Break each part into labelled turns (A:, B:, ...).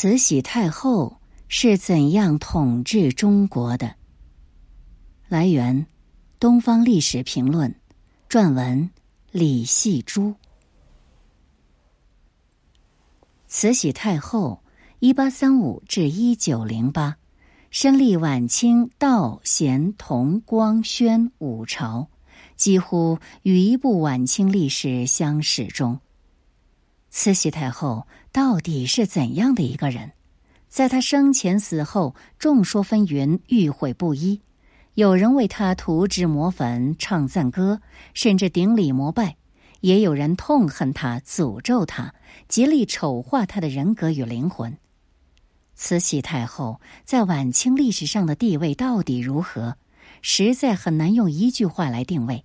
A: 慈禧太后是怎样统治中国的？来源：《东方历史评论》，撰文李细珠。慈禧太后（一八三五至一九零八），身历晚清道、咸、同、光、宣五朝，几乎与一部晚清历史相始终。慈禧太后到底是怎样的一个人？在他生前死后，众说纷纭，与会不一。有人为他涂脂抹粉、唱赞歌，甚至顶礼膜拜；也有人痛恨他、诅咒他，极力丑化他的人格与灵魂。慈禧太后在晚清历史上的地位到底如何？实在很难用一句话来定位。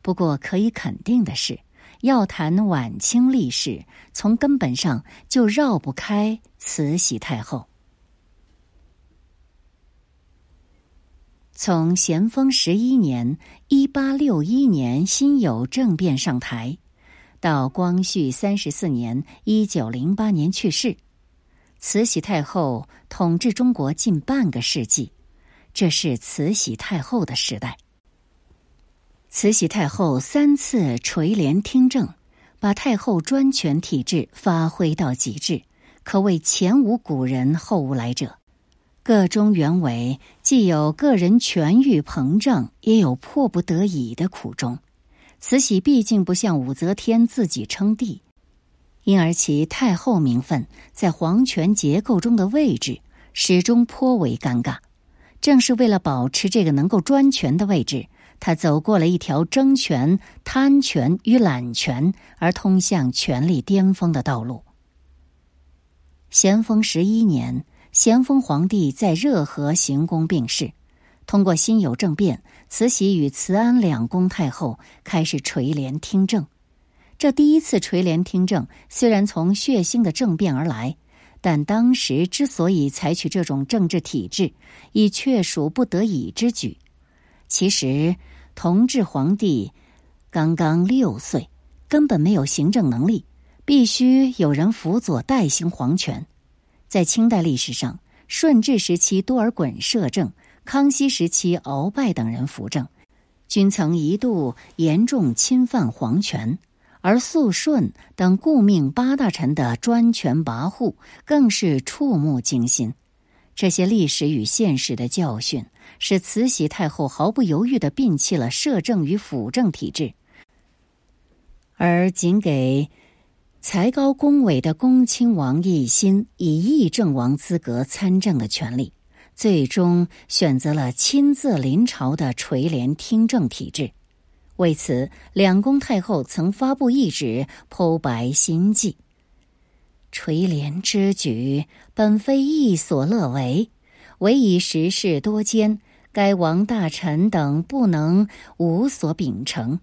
A: 不过可以肯定的是。要谈晚清历史，从根本上就绕不开慈禧太后。从咸丰十一年（一八六一年）辛酉政变上台，到光绪三十四年（一九零八年）去世，慈禧太后统治中国近半个世纪，这是慈禧太后的时代。慈禧太后三次垂帘听政，把太后专权体制发挥到极致，可谓前无古人后无来者。个中原委，既有个人权欲膨胀，也有迫不得已的苦衷。慈禧毕竟不像武则天自己称帝，因而其太后名分在皇权结构中的位置始终颇为尴尬。正是为了保持这个能够专权的位置。他走过了一条争权、贪权与揽权而通向权力巅峰的道路。咸丰十一年，咸丰皇帝在热河行宫病逝，通过辛酉政变，慈禧与慈安两宫太后开始垂帘听政。这第一次垂帘听政，虽然从血腥的政变而来，但当时之所以采取这种政治体制，已确属不得已之举。其实，同治皇帝刚刚六岁，根本没有行政能力，必须有人辅佐代行皇权。在清代历史上，顺治时期多尔衮摄政，康熙时期鳌拜等人辅政，均曾一度严重侵犯皇权，而肃顺等顾命八大臣的专权跋扈，更是触目惊心。这些历史与现实的教训，使慈禧太后毫不犹豫的摒弃了摄政与辅政体制，而仅给才高恭伟的恭亲王奕欣以议政王资格参政的权利，最终选择了亲自临朝的垂帘听政体制。为此，两宫太后曾发布懿旨，剖白心迹。垂帘之举，本非一所乐为，唯以时事多艰，该王大臣等不能无所秉承，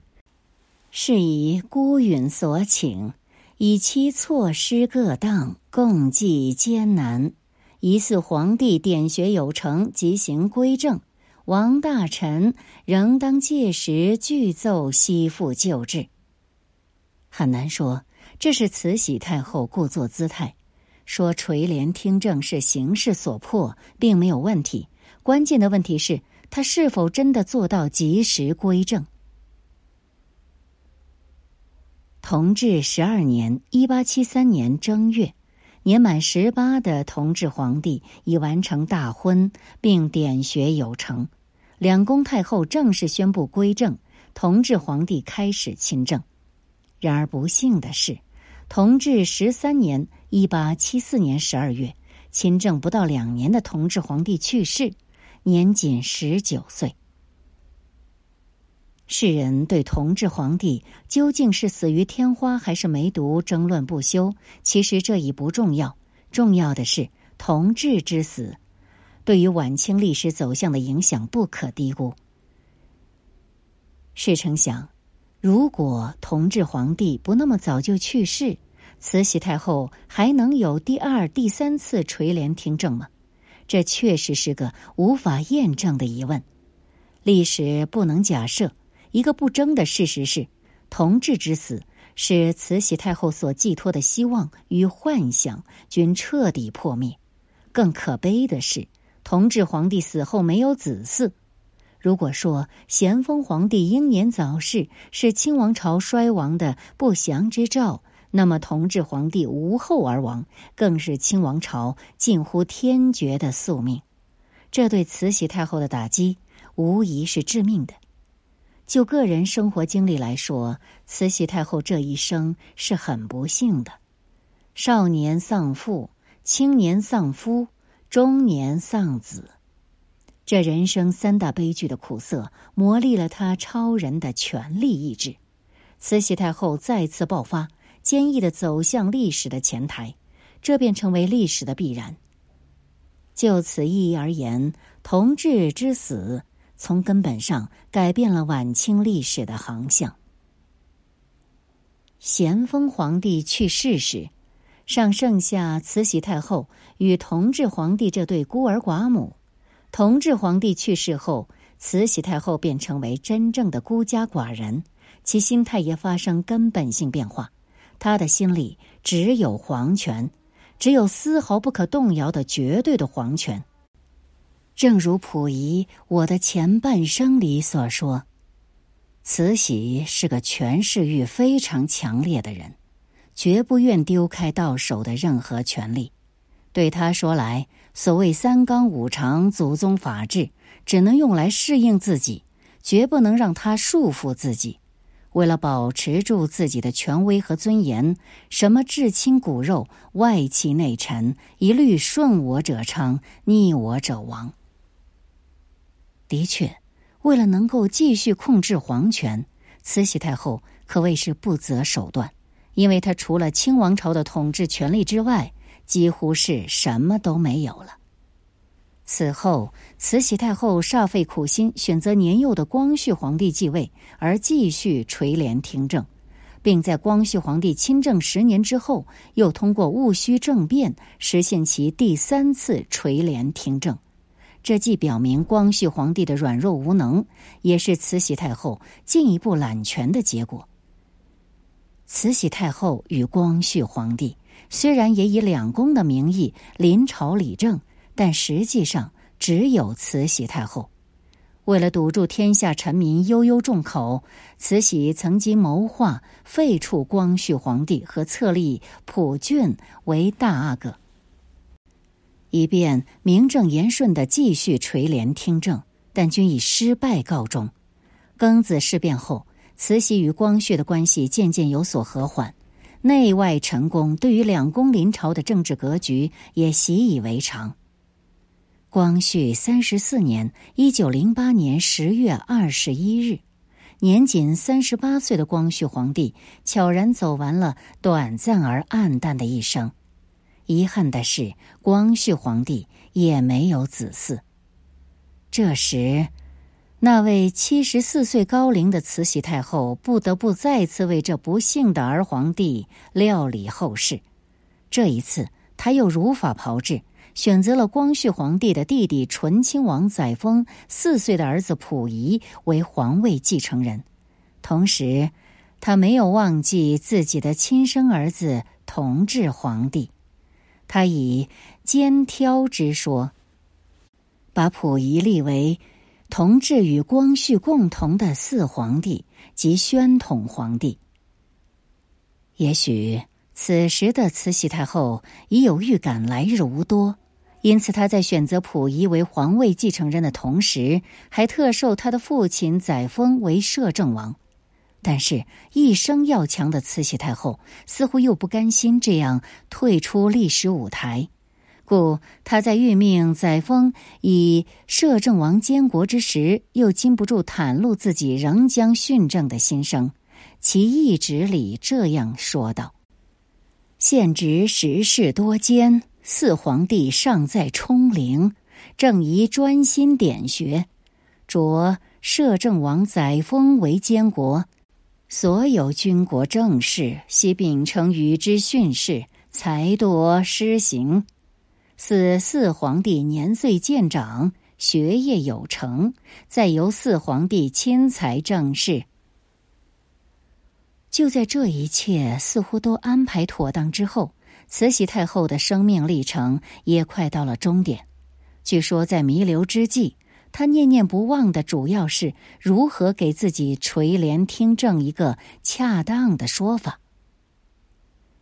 A: 是以孤允所请，以其措施各当，共济艰难，疑似皇帝点学有成，即行归正，王大臣仍当届时具奏悉复旧制。很难说。这是慈禧太后故作姿态，说垂帘听政是形势所迫，并没有问题。关键的问题是，他是否真的做到及时归正？同治十二年（一八七三年）正月，年满十八的同治皇帝已完成大婚，并点学有成，两宫太后正式宣布归政，同治皇帝开始亲政。然而不幸的是。同治十三年（一八七四年）十二月，亲政不到两年的同治皇帝去世，年仅十九岁。世人对同治皇帝究竟是死于天花还是梅毒争论不休，其实这已不重要。重要的是，同治之死对于晚清历史走向的影响不可低估。试成想。如果同治皇帝不那么早就去世，慈禧太后还能有第二、第三次垂帘听政吗？这确实是个无法验证的疑问。历史不能假设。一个不争的事实是，同治之死使慈禧太后所寄托的希望与幻想均彻底破灭。更可悲的是，同治皇帝死后没有子嗣。如果说咸丰皇帝英年早逝是清王朝衰亡的不祥之兆，那么同治皇帝无后而亡，更是清王朝近乎天绝的宿命。这对慈禧太后的打击，无疑是致命的。就个人生活经历来说，慈禧太后这一生是很不幸的：少年丧父，青年丧夫，中年丧子。这人生三大悲剧的苦涩，磨砺了他超人的权力意志。慈禧太后再次爆发，坚毅的走向历史的前台，这便成为历史的必然。就此意义而言，同治之死从根本上改变了晚清历史的航向。咸丰皇帝去世时，尚剩下慈禧太后与同治皇帝这对孤儿寡母。同治皇帝去世后，慈禧太后便成为真正的孤家寡人，其心态也发生根本性变化。他的心里只有皇权，只有丝毫不可动摇的绝对的皇权。正如溥仪《我的前半生》里所说，慈禧是个权势欲非常强烈的人，绝不愿丢开到手的任何权利。对他说来，所谓三纲五常、祖宗法制，只能用来适应自己，绝不能让他束缚自己。为了保持住自己的权威和尊严，什么至亲骨肉、外戚内臣，一律顺我者昌，逆我者亡。的确，为了能够继续控制皇权，慈禧太后可谓是不择手段，因为她除了清王朝的统治权力之外，几乎是什么都没有了。此后，慈禧太后煞费苦心，选择年幼的光绪皇帝继位，而继续垂帘听政，并在光绪皇帝亲政十年之后，又通过戊戌政变实现其第三次垂帘听政。这既表明光绪皇帝的软弱无能，也是慈禧太后进一步揽权的结果。慈禧太后与光绪皇帝。虽然也以两宫的名义临朝理政，但实际上只有慈禧太后。为了堵住天下臣民悠悠众口，慈禧曾经谋划废黜光绪皇帝和册立溥俊为大阿哥，以便名正言顺的继续垂帘听政，但均以失败告终。庚子事变后，慈禧与光绪的关系渐渐有所和缓。内外臣工对于两宫临朝的政治格局也习以为常。光绪三十四年（一九零八年十月二十一日），年仅三十八岁的光绪皇帝悄然走完了短暂而暗淡的一生。遗憾的是，光绪皇帝也没有子嗣。这时。那位七十四岁高龄的慈禧太后不得不再次为这不幸的儿皇帝料理后事。这一次，他又如法炮制，选择了光绪皇帝的弟弟醇亲王载沣四岁的儿子溥仪为皇位继承人。同时，他没有忘记自己的亲生儿子同治皇帝。他以肩挑之说，把溥仪立为。同治与光绪共同的四皇帝及宣统皇帝。也许此时的慈禧太后已有预感来日无多，因此他在选择溥仪为皇位继承人的同时，还特授他的父亲载沣为摄政王。但是，一生要强的慈禧太后似乎又不甘心这样退出历史舞台。故他在欲命载沣以摄政王监国之时，又禁不住袒露自己仍将训政的心声。其懿旨里这样说道：“现职时事多艰，四皇帝尚在冲陵，正宜专心点学，着摄政王载沣为监国，所有军国政事悉秉承与之训示，才多施行。”四四皇帝年岁渐长，学业有成，再由四皇帝亲裁政事。就在这一切似乎都安排妥当之后，慈禧太后的生命历程也快到了终点。据说在弥留之际，她念念不忘的主要是如何给自己垂帘听政一个恰当的说法。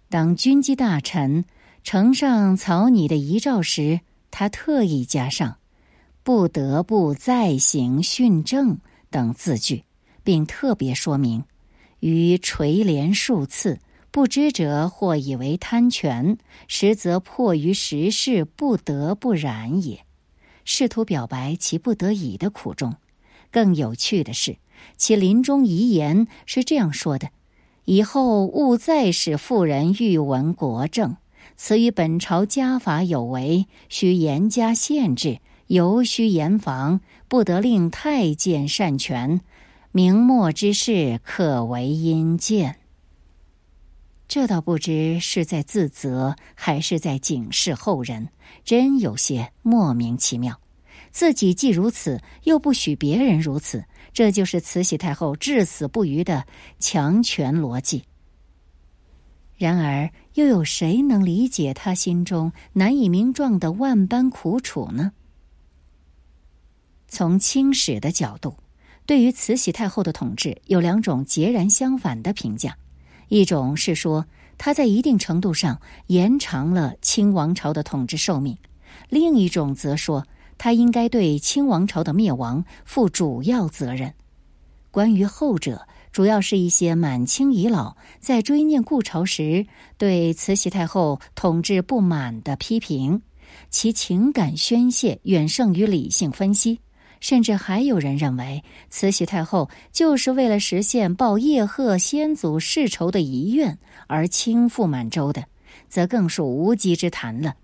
A: 当军机大臣呈上草拟的遗诏时，他特意加上“不得不再行训政”等字句，并特别说明。于垂帘数次，不知者或以为贪权，实则迫于时事，不得不然也。试图表白其不得已的苦衷。更有趣的是，其临终遗言是这样说的：“以后勿再使妇人欲闻国政，此与本朝家法有违，须严加限制，尤须严防，不得令太监擅权。”明末之事，可为阴见。这倒不知是在自责，还是在警示后人，真有些莫名其妙。自己既如此，又不许别人如此，这就是慈禧太后至死不渝的强权逻辑。然而，又有谁能理解他心中难以名状的万般苦楚呢？从清史的角度。对于慈禧太后的统治，有两种截然相反的评价：一种是说他在一定程度上延长了清王朝的统治寿命；另一种则说他应该对清王朝的灭亡负主要责任。关于后者，主要是一些满清遗老在追念故朝时对慈禧太后统治不满的批评，其情感宣泄远胜于理性分析。甚至还有人认为，慈禧太后就是为了实现报叶赫先祖世仇的遗愿而倾覆满洲的，则更属无稽之谈了。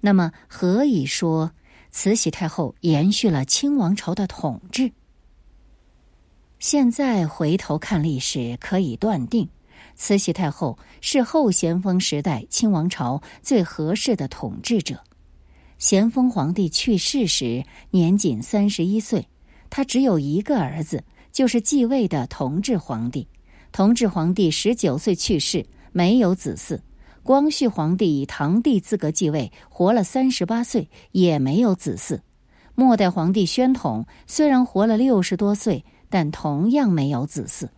A: 那么，何以说慈禧太后延续了清王朝的统治？现在回头看历史，可以断定，慈禧太后是后咸丰时代清王朝最合适的统治者。咸丰皇帝去世时年仅三十一岁，他只有一个儿子，就是继位的同治皇帝。同治皇帝十九岁去世，没有子嗣。光绪皇帝以堂弟资格继位，活了三十八岁，也没有子嗣。末代皇帝宣统虽然活了六十多岁，但同样没有子嗣。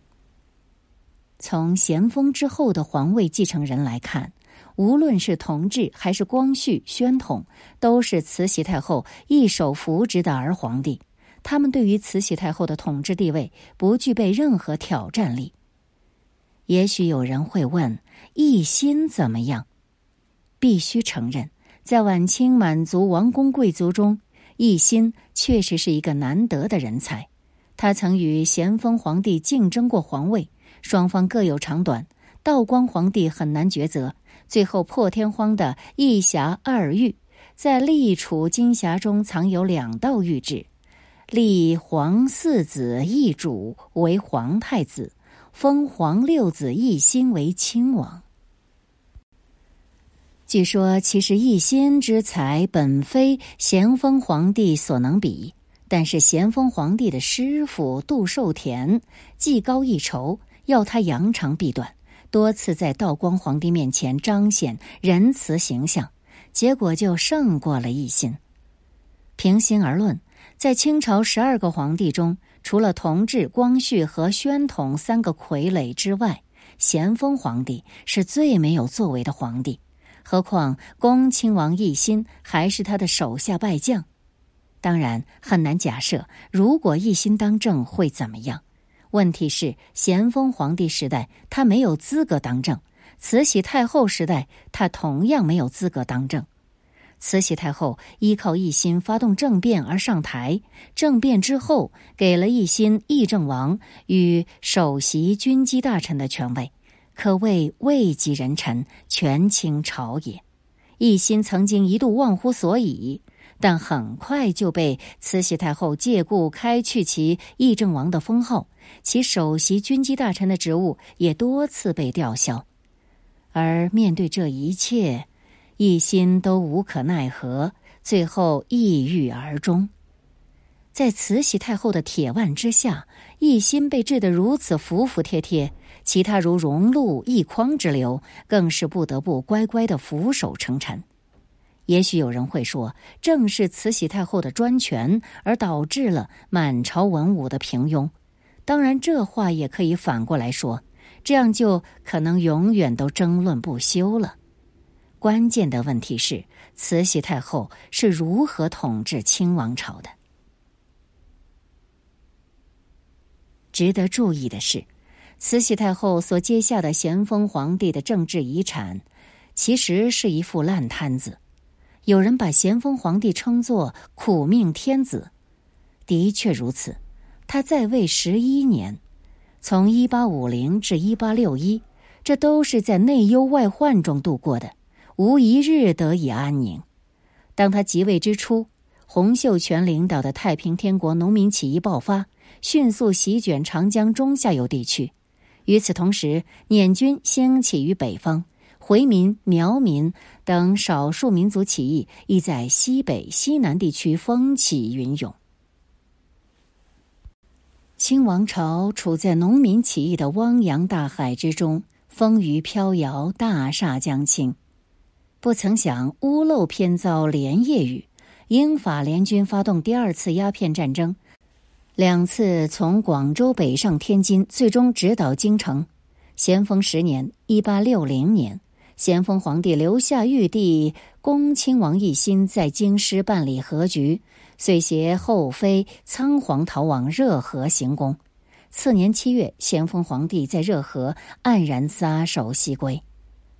A: 从咸丰之后的皇位继承人来看。无论是同治还是光绪、宣统，都是慈禧太后一手扶植的儿皇帝。他们对于慈禧太后的统治地位不具备任何挑战力。也许有人会问：奕欣怎么样？必须承认，在晚清满族王公贵族中，奕欣确实是一个难得的人才。他曾与咸丰皇帝竞争过皇位，双方各有长短。道光皇帝很难抉择。最后破天荒的一辖二玉，在立储金匣中藏有两道玉旨，立皇四子奕主为皇太子，封皇六子奕欣为亲王。据说，其实奕欣之才本非咸丰皇帝所能比，但是咸丰皇帝的师傅杜寿田技高一筹，要他扬长避短。多次在道光皇帝面前彰显仁慈形象，结果就胜过了奕欣。平心而论，在清朝十二个皇帝中，除了同治、光绪和宣统三个傀儡之外，咸丰皇帝是最没有作为的皇帝。何况恭亲王奕欣还是他的手下败将，当然很难假设，如果奕欣当政会怎么样。问题是，咸丰皇帝时代他没有资格当政；慈禧太后时代他同样没有资格当政。慈禧太后依靠奕欣发动政变而上台，政变之后给了奕欣议政王与首席军机大臣的权位，可谓位极人臣，权倾朝野。奕欣曾经一度忘乎所以。但很快就被慈禧太后借故开去其议政王的封号，其首席军机大臣的职务也多次被吊销。而面对这一切，奕欣都无可奈何，最后抑郁而终。在慈禧太后的铁腕之下，奕欣被治得如此服服帖帖，其他如荣禄、一匡之流，更是不得不乖乖的俯首称臣。也许有人会说，正是慈禧太后的专权，而导致了满朝文武的平庸。当然，这话也可以反过来说，这样就可能永远都争论不休了。关键的问题是，慈禧太后是如何统治清王朝的？值得注意的是，慈禧太后所接下的咸丰皇帝的政治遗产，其实是一副烂摊子。有人把咸丰皇帝称作“苦命天子”，的确如此。他在位十一年，从一八五零至一八六一，这都是在内忧外患中度过的，无一日得以安宁。当他即位之初，洪秀全领导的太平天国农民起义爆发。迅速席卷长江中下游地区，与此同时，捻军兴起于北方，回民、苗民等少数民族起义亦在西北、西南地区风起云涌。清王朝处在农民起义的汪洋大海之中，风雨飘摇，大厦将倾。不曾想屋漏偏遭连夜雨，英法联军发动第二次鸦片战争。两次从广州北上天津，最终直捣京城。咸丰十年（一八六零年），咸丰皇帝留下玉帝恭亲王奕欣在京师办理和局，遂携后妃仓皇逃往热河行宫。次年七月，咸丰皇帝在热河黯然撒手西归。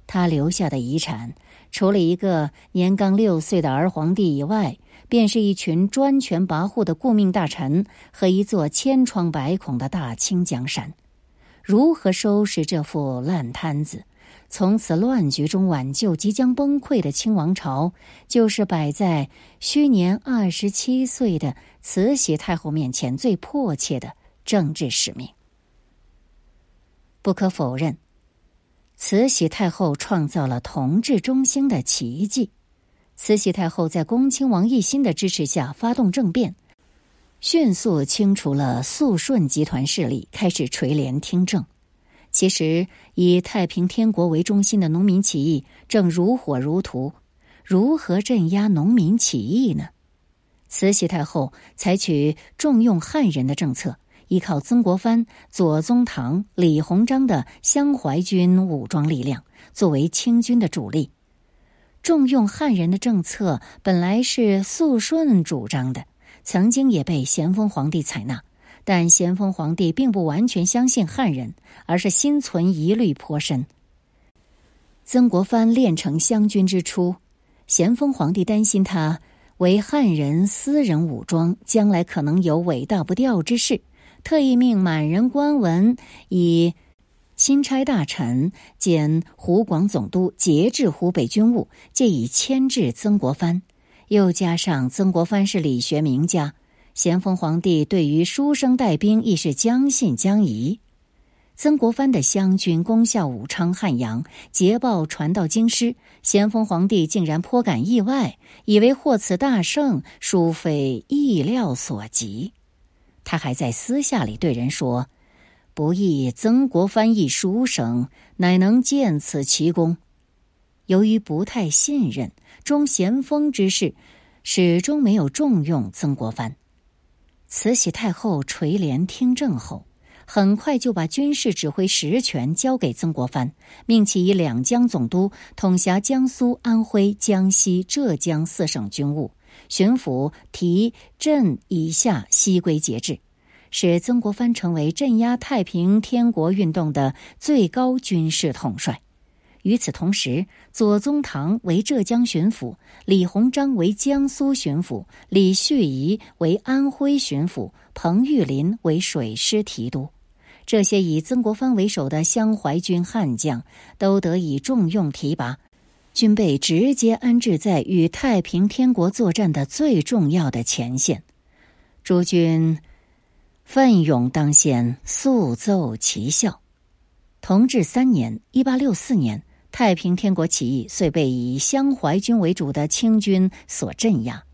A: 他留下的遗产，除了一个年刚六岁的儿皇帝以外，便是一群专权跋扈的顾命大臣和一座千疮百孔的大清江山。如何收拾这副烂摊子，从此乱局中挽救即将崩溃的清王朝，就是摆在虚年二十七岁的慈禧太后面前最迫切的政治使命。不可否认，慈禧太后创造了同治中兴的奇迹。慈禧太后在恭亲王奕欣的支持下发动政变，迅速清除了肃顺集团势力，开始垂帘听政。其实，以太平天国为中心的农民起义正如火如荼。如何镇压农民起义呢？慈禧太后采取重用汉人的政策，依靠曾国藩、左宗棠、李鸿章的湘淮军武装力量作为清军的主力。重用汉人的政策本来是肃顺主张的，曾经也被咸丰皇帝采纳，但咸丰皇帝并不完全相信汉人，而是心存疑虑颇深。曾国藩练成湘军之初，咸丰皇帝担心他为汉人私人武装，将来可能有伟大不掉之事，特意命满人官文以。钦差大臣兼湖广总督节制湖北军务，借以牵制曾国藩。又加上曾国藩是理学名家，咸丰皇帝对于书生带兵亦是将信将疑。曾国藩的湘军攻下武昌、汉阳，捷报传到京师，咸丰皇帝竟然颇感意外，以为获此大胜，殊非意料所及。他还在私下里对人说。不意曾国藩一书生，乃能见此奇功。由于不太信任中咸丰之事，始终没有重用曾国藩。慈禧太后垂帘听政后，很快就把军事指挥实权交给曾国藩，命其以两江总督统辖江苏、安徽、江西、浙江四省军务，巡抚提镇以下悉归节制。使曾国藩成为镇压太平天国运动的最高军事统帅。与此同时，左宗棠为浙江巡抚，李鸿章为江苏巡抚，李旭仪为安徽巡抚，彭玉麟为水师提督。这些以曾国藩为首的湘淮军悍将都得以重用提拔，均被直接安置在与太平天国作战的最重要的前线。诸军。奋勇当先，速奏奇效。同治三年（一八六四年），太平天国起义遂被以湘淮军为主的清军所镇压。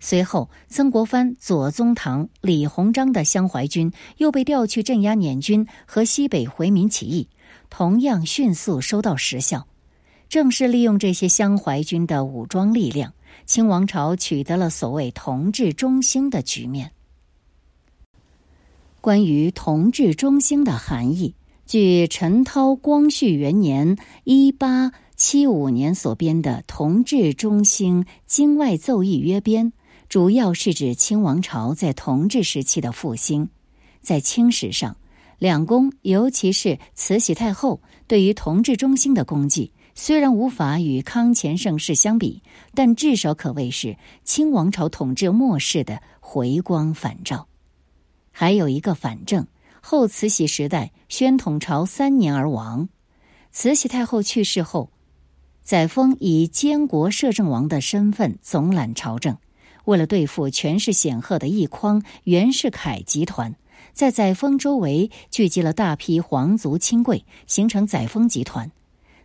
A: 随后，曾国藩、左宗棠、李鸿章的湘淮军又被调去镇压捻军和西北回民起义，同样迅速收到实效。正是利用这些湘淮军的武装力量，清王朝取得了所谓同治中兴的局面。关于同治中兴的含义，据陈涛光绪元年（一八七五年）所编的《同治中兴经外奏议约编》。主要是指清王朝在同治时期的复兴。在清史上，两宫尤其是慈禧太后对于同治中兴的功绩，虽然无法与康乾盛世相比，但至少可谓是清王朝统治末世的回光返照。还有一个反正，后慈禧时代宣统朝三年而亡。慈禧太后去世后，载沣以监国摄政王的身份总揽朝政。为了对付权势显赫的一匡袁世凯集团，在载沣周围聚集了大批皇族亲贵，形成载沣集团。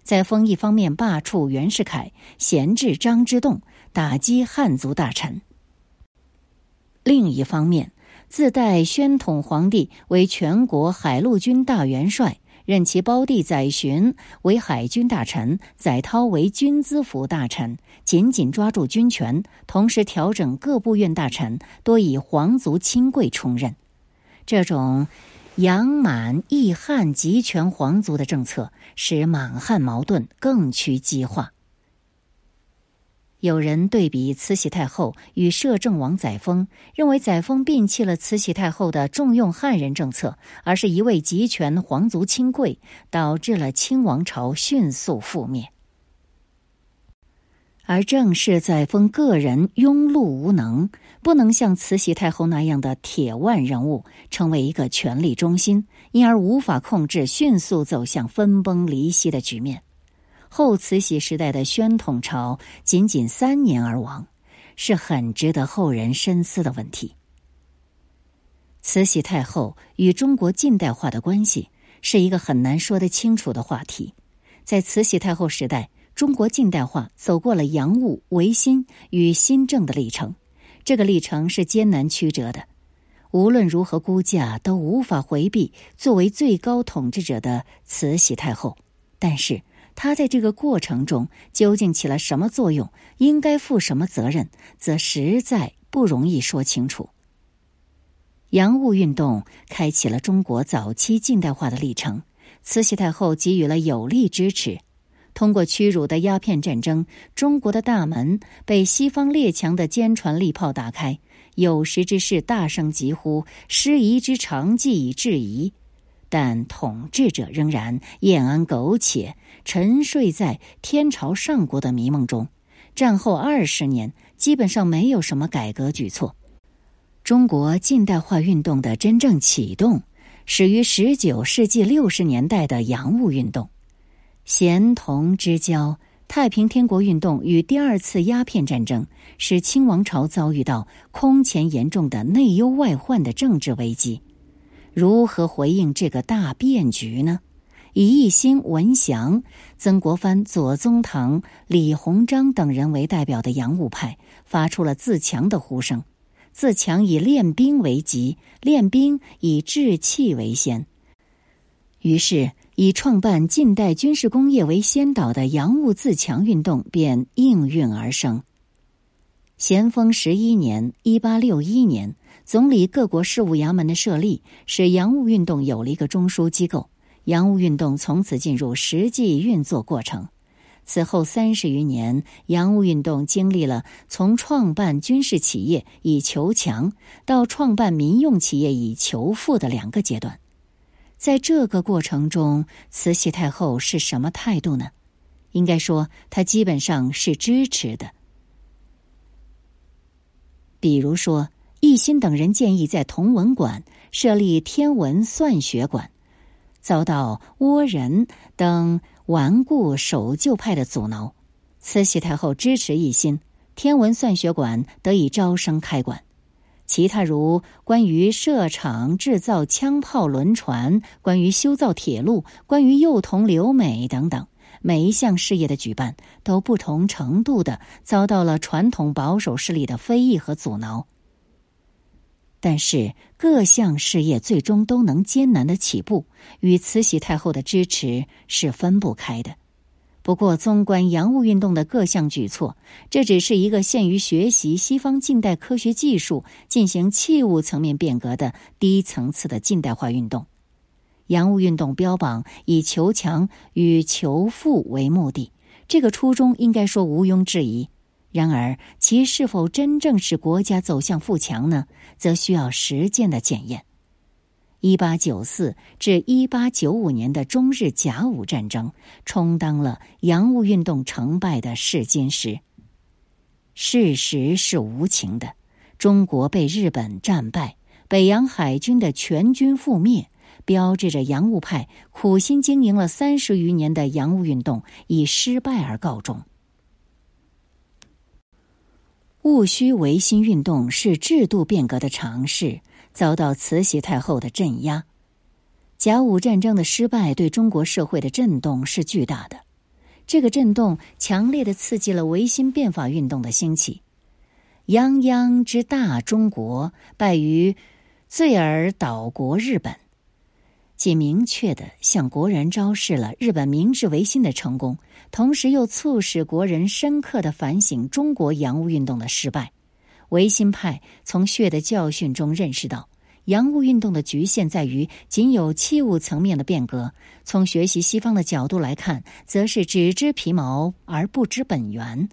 A: 载沣一方面罢黜袁世凯，闲置张之洞，打击汉族大臣；另一方面，自代宣统皇帝为全国海陆军大元帅。任其胞弟载洵为海军大臣，载涛为军资府大臣，紧紧抓住军权，同时调整各部院大臣，多以皇族亲贵充任。这种养满抑汉集权皇族的政策，使满汉矛盾更趋激化。有人对比慈禧太后与摄政王载沣，认为载沣摒弃了慈禧太后的重用汉人政策，而是一味集权皇族亲贵，导致了清王朝迅速覆灭。而正是载沣个人庸碌无能，不能像慈禧太后那样的铁腕人物，成为一个权力中心，因而无法控制迅速走向分崩离析的局面。后慈禧时代的宣统朝仅仅三年而亡，是很值得后人深思的问题。慈禧太后与中国近代化的关系是一个很难说得清楚的话题。在慈禧太后时代，中国近代化走过了洋务、维新与新政的历程，这个历程是艰难曲折的。无论如何估价，都无法回避作为最高统治者的慈禧太后。但是。他在这个过程中究竟起了什么作用，应该负什么责任，则实在不容易说清楚。洋务运动开启了中国早期近代化的历程，慈禧太后给予了有力支持。通过屈辱的鸦片战争，中国的大门被西方列强的坚船利炮打开，有识之士大声疾呼：“失夷之长技以制夷。”但统治者仍然晏安苟且，沉睡在天朝上国的迷梦中。战后二十年，基本上没有什么改革举措。中国近代化运动的真正启动，始于十九世纪六十年代的洋务运动。咸同之交、太平天国运动与第二次鸦片战争，使清王朝遭遇到空前严重的内忧外患的政治危机。如何回应这个大变局呢？以义兴、文祥、曾国藩、左宗棠、李鸿章等人为代表的洋务派发出了自强的呼声。自强以练兵为急，练兵以制气为先。于是，以创办近代军事工业为先导的洋务自强运动便应运而生。咸丰十一年（一八六一年）。总理各国事务衙门的设立，使洋务运动有了一个中枢机构，洋务运动从此进入实际运作过程。此后三十余年，洋务运动经历了从创办军事企业以求强，到创办民用企业以求富的两个阶段。在这个过程中，慈禧太后是什么态度呢？应该说，她基本上是支持的。比如说。奕欣等人建议在同文馆设立天文算学馆，遭到倭人等顽固守旧派的阻挠。慈禧太后支持一心，天文算学馆得以招生开馆。其他如关于设厂制造枪炮轮船、关于修造铁路、关于幼童留美等等，每一项事业的举办都不同程度的遭到了传统保守势力的非议和阻挠。但是各项事业最终都能艰难的起步，与慈禧太后的支持是分不开的。不过，纵观洋务运动的各项举措，这只是一个限于学习西方近代科学技术、进行器物层面变革的低层次的近代化运动。洋务运动标榜以求强与求富为目的，这个初衷应该说毋庸置疑。然而，其是否真正使国家走向富强呢？则需要实践的检验。一八九四至一八九五年的中日甲午战争，充当了洋务运动成败的试金石。事实是无情的，中国被日本战败，北洋海军的全军覆灭，标志着洋务派苦心经营了三十余年的洋务运动以失败而告终。戊戌维新运动是制度变革的尝试，遭到慈禧太后的镇压。甲午战争的失败对中国社会的震动是巨大的，这个震动强烈的刺激了维新变法运动的兴起。泱泱之大中国败于罪而岛国日本。既明确的向国人昭示了日本明治维新的成功，同时又促使国人深刻的反省中国洋务运动的失败。维新派从血的教训中认识到，洋务运动的局限在于仅有器物层面的变革。从学习西方的角度来看，则是只知皮毛而不知本源。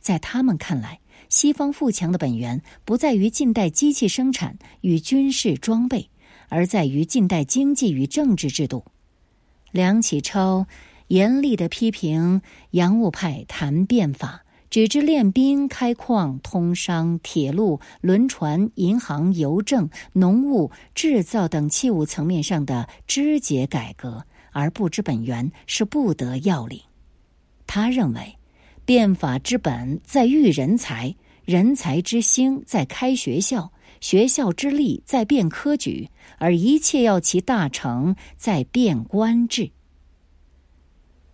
A: 在他们看来，西方富强的本源不在于近代机器生产与军事装备。而在于近代经济与政治制度。梁启超严厉的批评洋务派谈变法，只知练兵、开矿、通商、铁路、轮船、银行、邮政、农务、制造等器物层面上的肢节改革，而不知本源，是不得要领。他认为，变法之本在育人才，人才之兴在开学校。学校之力在变科举，而一切要其大成在变官制。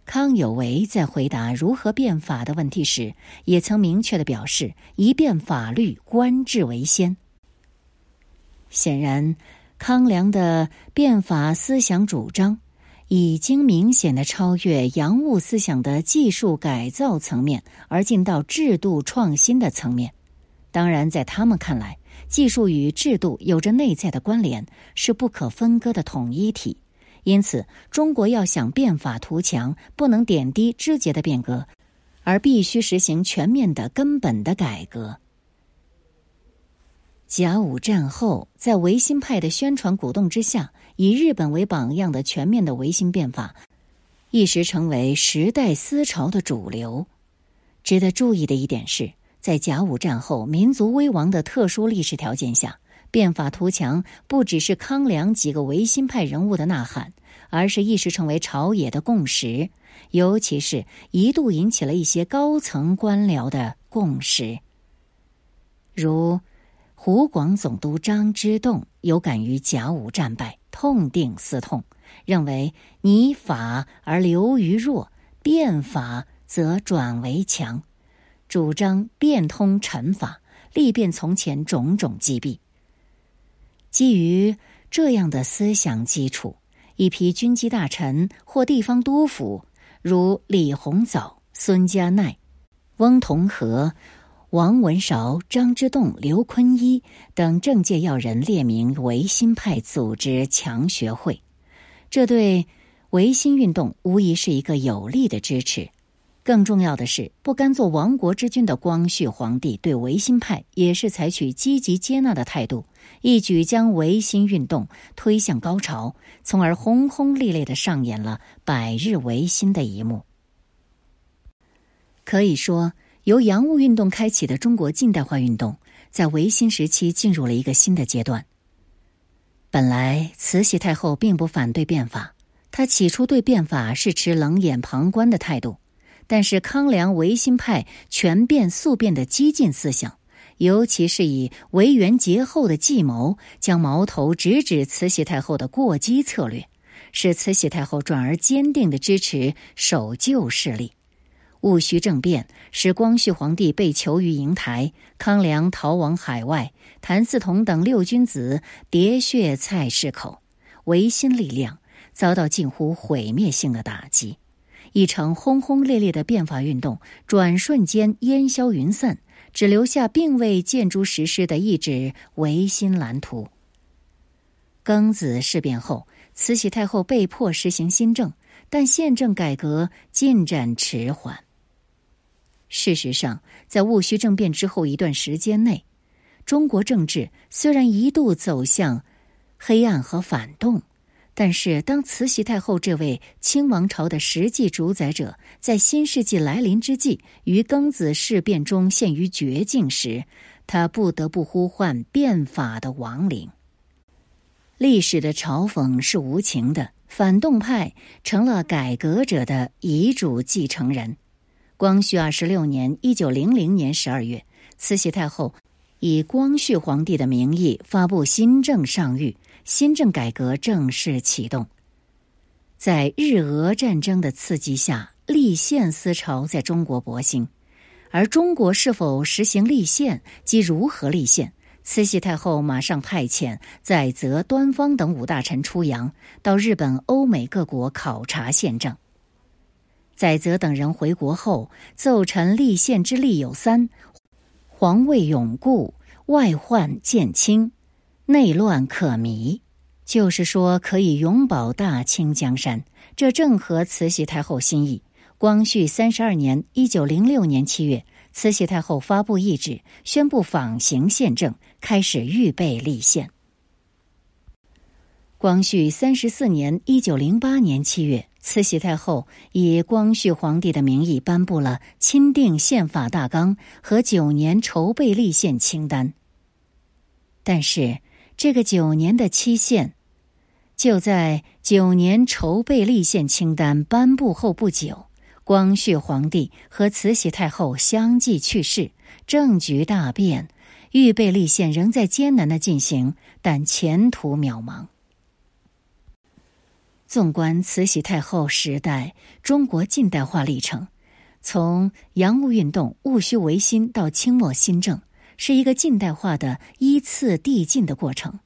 A: 康有为在回答如何变法的问题时，也曾明确的表示：一变法律，官制为先。显然，康梁的变法思想主张已经明显的超越洋务思想的技术改造层面，而进到制度创新的层面。当然，在他们看来，技术与制度有着内在的关联，是不可分割的统一体。因此，中国要想变法图强，不能点滴枝节的变革，而必须实行全面的根本的改革。甲午战后，在维新派的宣传鼓动之下，以日本为榜样的全面的维新变法，一时成为时代思潮的主流。值得注意的一点是。在甲午战后民族危亡的特殊历史条件下，变法图强不只是康梁几个维新派人物的呐喊，而是一时成为朝野的共识，尤其是一度引起了一些高层官僚的共识。如湖广总督张之洞有感于甲午战败，痛定思痛，认为你法而流于弱，变法则转为强。主张变通臣法，力变从前种种积弊。基于这样的思想基础，一批军机大臣或地方督府，如李鸿藻、孙家鼐、翁同龢、王文韶、张之洞、刘坤一等政界要人，列名维新派组织强学会，这对维新运动无疑是一个有力的支持。更重要的是，不甘做亡国之君的光绪皇帝对维新派也是采取积极接纳的态度，一举将维新运动推向高潮，从而轰轰烈烈的上演了百日维新的一幕。可以说，由洋务运动开启的中国近代化运动，在维新时期进入了一个新的阶段。本来，慈禧太后并不反对变法，她起初对变法是持冷眼旁观的态度。但是康梁维新派全变速变的激进思想，尤其是以维元节后的计谋，将矛头直指慈禧太后的过激策略，使慈禧太后转而坚定的支持守旧势力。戊戌政变使光绪皇帝被囚于瀛台，康梁逃往海外，谭嗣同等六君子喋血菜市口，维新力量遭到近乎毁灭性的打击。一场轰轰烈烈的变法运动，转瞬间烟消云散，只留下并未见诸实施的一纸维新蓝图。庚子事变后，慈禧太后被迫实行新政，但宪政改革进展迟缓。事实上，在戊戌政变之后一段时间内，中国政治虽然一度走向黑暗和反动，但是当慈禧太后这位清王朝的实际主宰者在新世纪来临之际，于庚子事变中陷于绝境时，他不得不呼唤变法的亡灵。历史的嘲讽是无情的，反动派成了改革者的遗嘱继承人。光绪二十六年（一九零零年）十二月，慈禧太后以光绪皇帝的名义发布新政上谕，新政改革正式启动。在日俄战争的刺激下，立宪思潮在中国勃兴，而中国是否实行立宪及如何立宪，慈禧太后马上派遣载泽、端方等五大臣出洋，到日本、欧美各国考察宪政。载泽等人回国后，奏陈立宪之力有三：皇位永固，外患渐清，内乱可弭。就是说，可以永保大清江山。这正合慈禧太后心意。光绪三十二年（一九零六年）七月，慈禧太后发布懿旨，宣布仿行宪政，开始预备立宪。光绪三十四年（一九零八年）七月。慈禧太后以光绪皇帝的名义颁布了钦定宪法大纲和九年筹备立宪清单。但是，这个九年的期限，就在九年筹备立宪清单颁布后不久，光绪皇帝和慈禧太后相继去世，政局大变，预备立宪仍在艰难的进行，但前途渺茫。纵观慈禧太后时代中国近代化历程，从洋务运动、戊戌维新到清末新政，是一个近代化的依次递进的过程。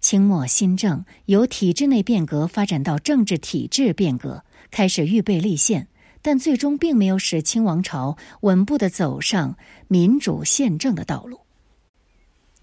A: 清末新政由体制内变革发展到政治体制变革，开始预备立宪，但最终并没有使清王朝稳步的走上民主宪政的道路。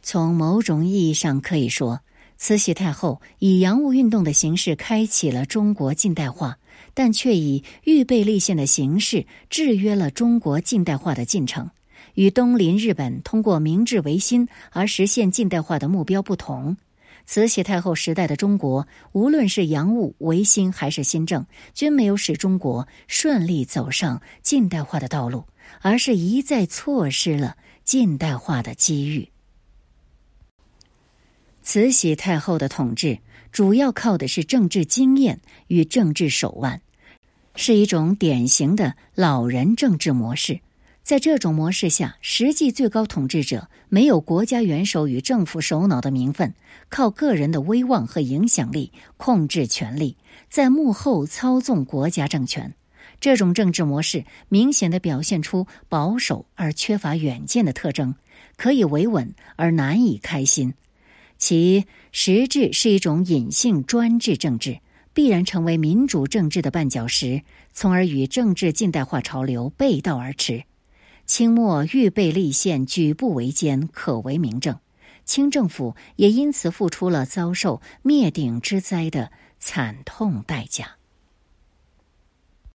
A: 从某种意义上可以说。慈禧太后以洋务运动的形式开启了中国近代化，但却以预备立宪的形式制约了中国近代化的进程。与东邻日本通过明治维新而实现近代化的目标不同，慈禧太后时代的中国，无论是洋务、维新还是新政，均没有使中国顺利走上近代化的道路，而是一再错失了近代化的机遇。慈禧太后的统治主要靠的是政治经验与政治手腕，是一种典型的老人政治模式。在这种模式下，实际最高统治者没有国家元首与政府首脑的名分，靠个人的威望和影响力控制权力，在幕后操纵国家政权。这种政治模式明显的表现出保守而缺乏远见的特征，可以维稳而难以开心。其实质是一种隐性专制政治，必然成为民主政治的绊脚石，从而与政治近代化潮流背道而驰。清末预备立宪，举步维艰，可为明证。清政府也因此付出了遭受灭顶之灾的惨痛代价。